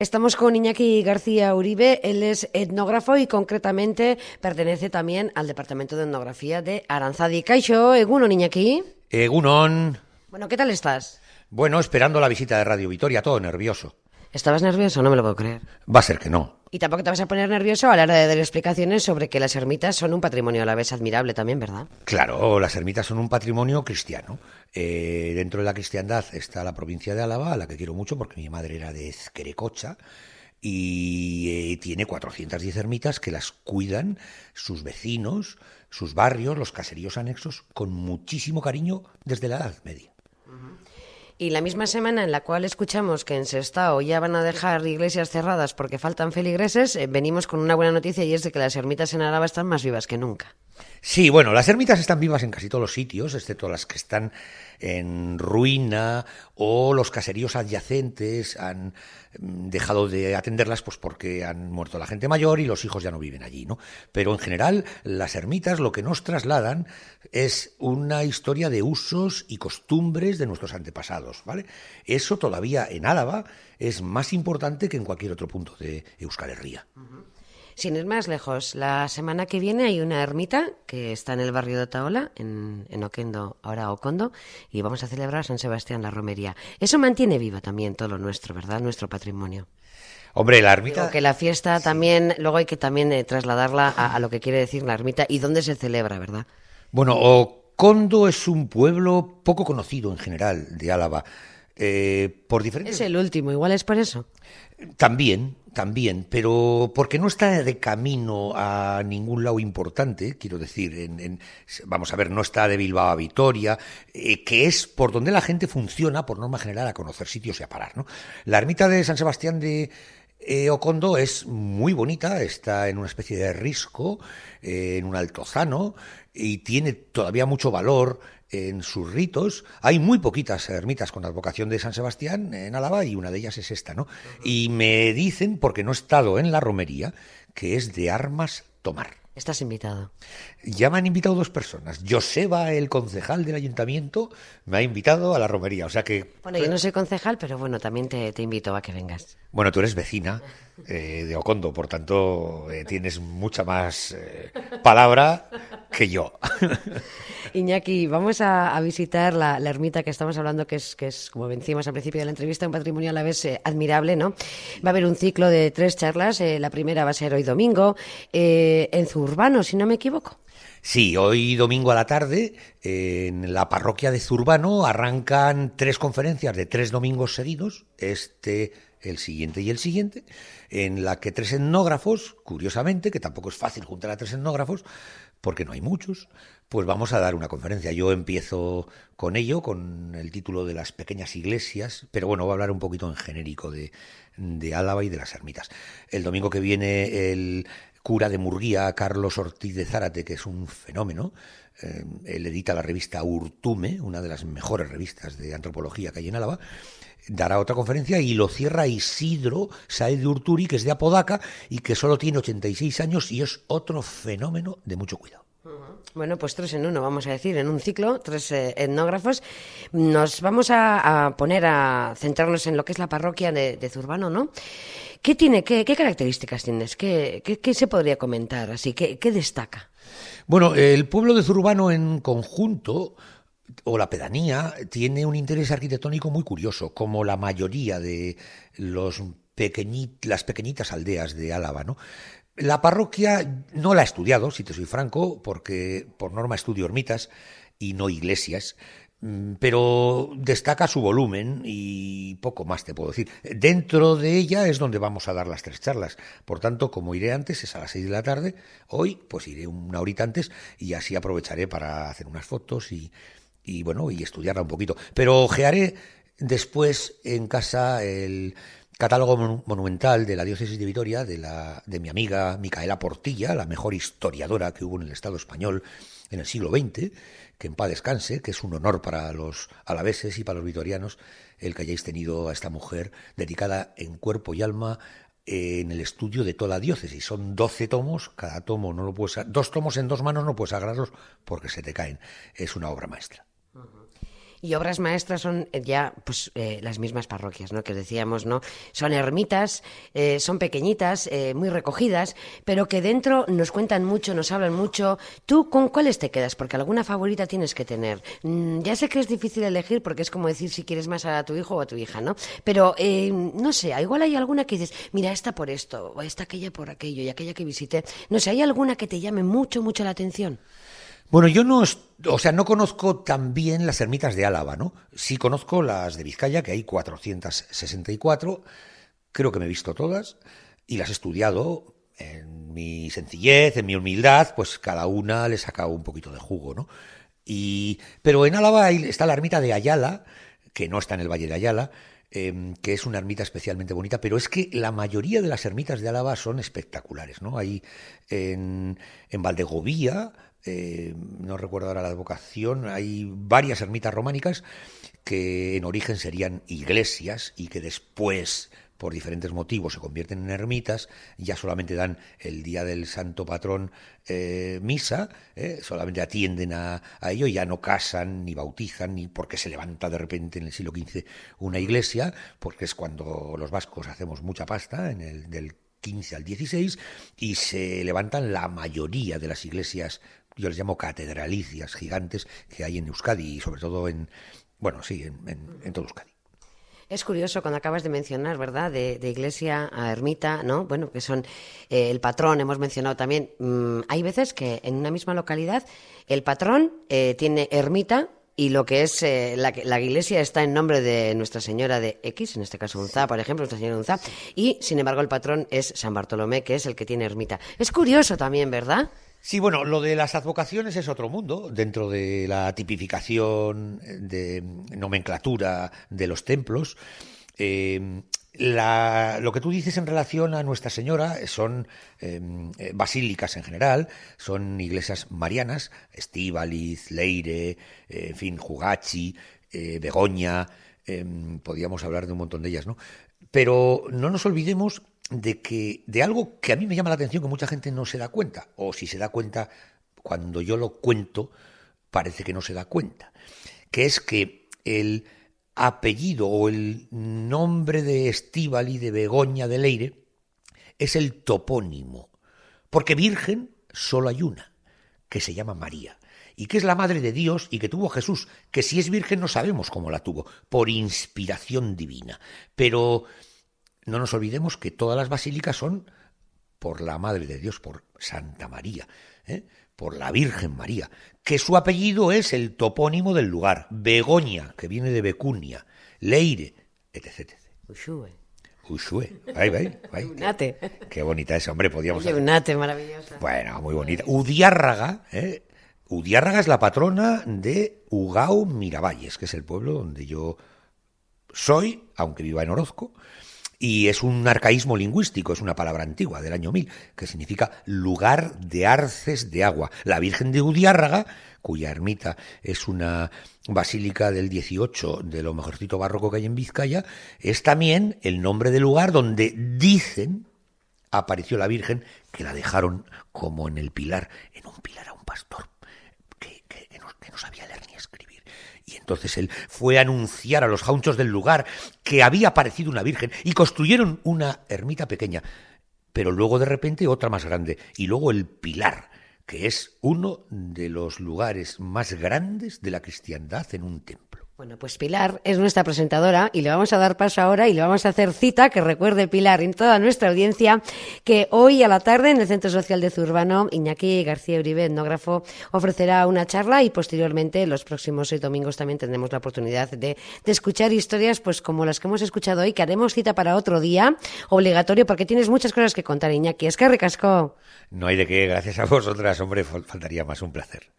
Estamos con Iñaki García Uribe, él es etnógrafo y concretamente pertenece también al Departamento de Etnografía de Aranzadi. Caixo, Egunon, Iñaki. Egunon. Bueno, ¿qué tal estás? Bueno, esperando la visita de Radio Vitoria, todo nervioso. ¿Estabas nervioso? No me lo puedo creer. Va a ser que no. Y tampoco te vas a poner nervioso a la hora de dar explicaciones sobre que las ermitas son un patrimonio a la vez admirable también, ¿verdad? Claro, las ermitas son un patrimonio cristiano. Eh, dentro de la cristiandad está la provincia de Álava, a la que quiero mucho porque mi madre era de Ezquerecocha y eh, tiene 410 ermitas que las cuidan sus vecinos, sus barrios, los caseríos anexos, con muchísimo cariño desde la Edad Media. Y la misma semana en la cual escuchamos que en Sestao ya van a dejar iglesias cerradas porque faltan feligreses, eh, venimos con una buena noticia y es de que las ermitas en Araba están más vivas que nunca. Sí, bueno, las ermitas están vivas en casi todos los sitios, excepto las que están en ruina o los caseríos adyacentes han mm, dejado de atenderlas pues porque han muerto la gente mayor y los hijos ya no viven allí, ¿no? Pero en general las ermitas lo que nos trasladan es una historia de usos y costumbres de nuestros antepasados, ¿vale? Eso todavía en Álava es más importante que en cualquier otro punto de Euskal Herria. Sin ir más lejos, la semana que viene hay una ermita que está en el barrio de Otaola, en, en Oquendo, ahora Ocondo, y vamos a celebrar San Sebastián la romería. Eso mantiene vivo también todo lo nuestro, ¿verdad? Nuestro patrimonio. Hombre, la ermita. Digo que la fiesta también, luego hay que también eh, trasladarla a, a, lo que quiere decir la ermita y dónde se celebra, ¿verdad? Bueno, Ocondo es un pueblo poco conocido en general de Álava. Eh, por diferentes... Es el último, igual es por eso. También, también, pero porque no está de camino a ningún lado importante, quiero decir, en, vamos a ver, no está de Bilbao a Vitoria, eh, que es por donde la gente funciona, por norma general, a conocer sitios y a parar. ¿no? La ermita de San Sebastián de eh, Ocondo es muy bonita, está en una especie de risco, eh, en un altozano, y tiene todavía mucho valor en sus ritos. Hay muy poquitas ermitas con la advocación de San Sebastián en Álava y una de ellas es esta, ¿no? Y me dicen, porque no he estado en la romería, que es de armas tomar. Estás invitado. Ya me han invitado dos personas. Joseba, el concejal del ayuntamiento, me ha invitado a la romería. O sea que. Bueno, yo no soy concejal, pero bueno, también te, te invito a que vengas. Bueno, tú eres vecina eh, de Ocondo, por tanto, eh, tienes mucha más eh, palabra que yo. Iñaki, vamos a, visitar la, la, ermita que estamos hablando, que es, que es, como vencimos al principio de la entrevista, un patrimonio a la vez eh, admirable, ¿no? Va a haber un ciclo de tres charlas. Eh, la primera va a ser hoy domingo, eh, en Zurbano, si no me equivoco. Sí, hoy domingo a la tarde, en la parroquia de Zurbano, arrancan tres conferencias de tres domingos seguidos. Este el siguiente y el siguiente, en la que tres etnógrafos, curiosamente, que tampoco es fácil juntar a tres etnógrafos, porque no hay muchos, pues vamos a dar una conferencia. Yo empiezo con ello, con el título de las pequeñas iglesias, pero bueno, voy a hablar un poquito en genérico de, de Álava y de las ermitas. El domingo que viene el cura de Murguía, Carlos Ortiz de Zárate, que es un fenómeno, eh, él edita la revista Urtume, una de las mejores revistas de antropología que hay en Álava, dará otra conferencia y lo cierra Isidro Saez de Urturi, que es de Apodaca y que solo tiene 86 años y es otro fenómeno de mucho cuidado. Bueno, pues tres en uno, vamos a decir, en un ciclo, tres eh, etnógrafos. Nos vamos a, a, poner a centrarnos en lo que es la parroquia de, de Zurbano, ¿no? ¿Qué tiene, qué, qué características tienes? ¿Qué, qué, qué se podría comentar así? ¿Qué, ¿Qué destaca? Bueno, el pueblo de Zurbano en conjunto o la pedanía tiene un interés arquitectónico muy curioso, como la mayoría de los pequeñit, las pequeñitas aldeas de Álava, ¿no? La parroquia no la he estudiado, si te soy franco, porque por norma estudio ermitas y no iglesias, mm, pero destaca su volumen y poco más te puedo decir. Dentro de ella es donde vamos a dar las tres charlas. Por tanto, como iré antes, es a las seis de la tarde. Hoy, pues iré una horita antes y así aprovecharé para hacer unas fotos y, y bueno, y estudiarla un poquito. Pero ojearé después en casa el catálogo monumental de la diócesis de Vitoria de, la, de mi amiga Micaela Portilla, la mejor historiadora que hubo en el Estado español en el siglo XX, que en paz descanse, que es un honor para los alaveses y para los vitorianos el que hayáis tenido a esta mujer dedicada en cuerpo y alma en el estudio de toda la diócesis. Son 12 tomos, cada tomo no lo puedes... Dos tomos en dos manos no puedes agarrarlos porque se te caen. Es una obra maestra. Y obras maestras son eh, ya pues eh, las mismas parroquias, ¿no? Que decíamos, ¿no? Son ermitas, eh, son pequeñitas, muy recogidas, pero que dentro nos cuentan mucho, nos hablan mucho. ¿Tú con cuáles te quedas? Porque alguna favorita tienes que tener. Mm, ya sé que es difícil elegir porque es como decir si quieres más a tu hijo o a tu hija, ¿no? Pero no sé, igual hay alguna que dices, mira, esta por esto, o esta aquella por aquello, y aquella que visité. No sé, ¿hay alguna que te llame mucho, mucho la atención? Bueno, yo no, o sea, no conozco tan bien las ermitas de Álava, ¿no? Sí conozco las de Vizcaya, que hay 464, creo que me he visto todas y las he estudiado en mi sencillez, en mi humildad, pues cada una le he sacado un poquito de jugo, ¿no? Y, pero en Álava está la ermita de Ayala, que no está en el Valle de Ayala, em, que es una ermita especialmente bonita, pero es que la mayoría de las ermitas de Álava son espectaculares, ¿no? Hay en, en Valdegovía, eh, no recuerdo ahora la advocación, hay varias ermitas románicas que en origen serían iglesias y que después por diferentes motivos se convierten en ermitas, ya solamente dan el día del santo patrón eh, misa, eh, solamente atienden a, ello, ya no casan ni bautizan, ni porque se levanta de repente en el siglo XV una iglesia, porque es cuando los vascos hacemos mucha pasta, en el del 15 al 16, y se levantan la mayoría de las iglesias yo les llamo catedralicias gigantes que hay en Euskadi y sobre todo en, bueno, sí, en, todo Euskadi. Es curioso cuando acabas de mencionar, ¿verdad? De, iglesia a ermita, ¿no? Bueno, que son eh, el patrón, hemos mencionado también. Mm, hay veces que en una misma localidad el patrón eh, tiene ermita y lo que es eh, la, la, iglesia está en nombre de Nuestra Señora de X, en este caso Unza, por ejemplo, Nuestra Señora de Unza, y sin embargo el patrón es San Bartolomé, que es el que tiene ermita. Es curioso también, ¿verdad? Sí, bueno, lo de las advocaciones es otro mundo dentro de la tipificación de nomenclatura de los templos. Eh, lo que tú dices en relación a Nuestra Señora son em, eh, basílicas en general, son iglesias marianas, Estíbaliz, Leire, eh, en fin, Jugachi, Begoña, em, podríamos hablar de un montón de ellas, ¿no? Pero no nos olvidemos de que de algo que a mí me llama la atención que mucha gente no se da cuenta o si se da cuenta cuando yo lo cuento parece que no se da cuenta que es que el apellido o el nombre de Estíbal de Begoña de Leire es el topónimo porque virgen solo hay una que se llama María y que es la madre de Dios y que tuvo Jesús, que si es virgen no sabemos cómo la tuvo, por inspiración divina. Pero no nos olvidemos que todas las basílicas son por la Madre de Dios, por Santa María, ¿eh? por la Virgen María, que su apellido es el topónimo del lugar, Begoña, que viene de Becunia, Leire, etc. Ushue. Ushue. Ahí, ahí, ahí. Unate. Qué, bonita es, hombre, podíamos... Oye, Unate, maravillosa. Bueno, muy bonita. Udiárraga, ¿eh? Udiárraga es la patrona de Ugao Miravalles, que es el pueblo donde yo soy, aunque viva en Orozco, y es un arcaísmo lingüístico, es una palabra antigua del año 1000, que significa lugar de arces de agua. La Virgen de Udiárraga, cuya ermita es una basílica del 18 de lo mejorcito barroco que hay en Vizcaya, es también el nombre del lugar donde dicen apareció la Virgen, que la dejaron como en el pilar, en un pilar a un pastor que, que, que no sabía leer ni escribir. Y entonces él fue a anunciar a los jaunchos del lugar que había aparecido una virgen y construyeron una ermita pequeña, pero luego de repente otra más grande, y luego el pilar, que es uno de los lugares más grandes de la cristiandad en un templo. Bueno, pues Pilar es nuestra presentadora y le vamos a dar paso ahora y le vamos a hacer cita, que recuerde Pilar en toda nuestra audiencia, que hoy a la tarde en el Centro Social de Zurbano, Iñaki García Uribe, etnógrafo, ofrecerá una charla y posteriormente los próximos seis domingos también tendremos la oportunidad de, de, escuchar historias pues como las que hemos escuchado hoy, que haremos cita para otro día, obligatorio, porque tienes muchas cosas que contar, Iñaki. Es que recasco. No hay de qué, gracias a vosotras, hombre, faltaría más, un placer.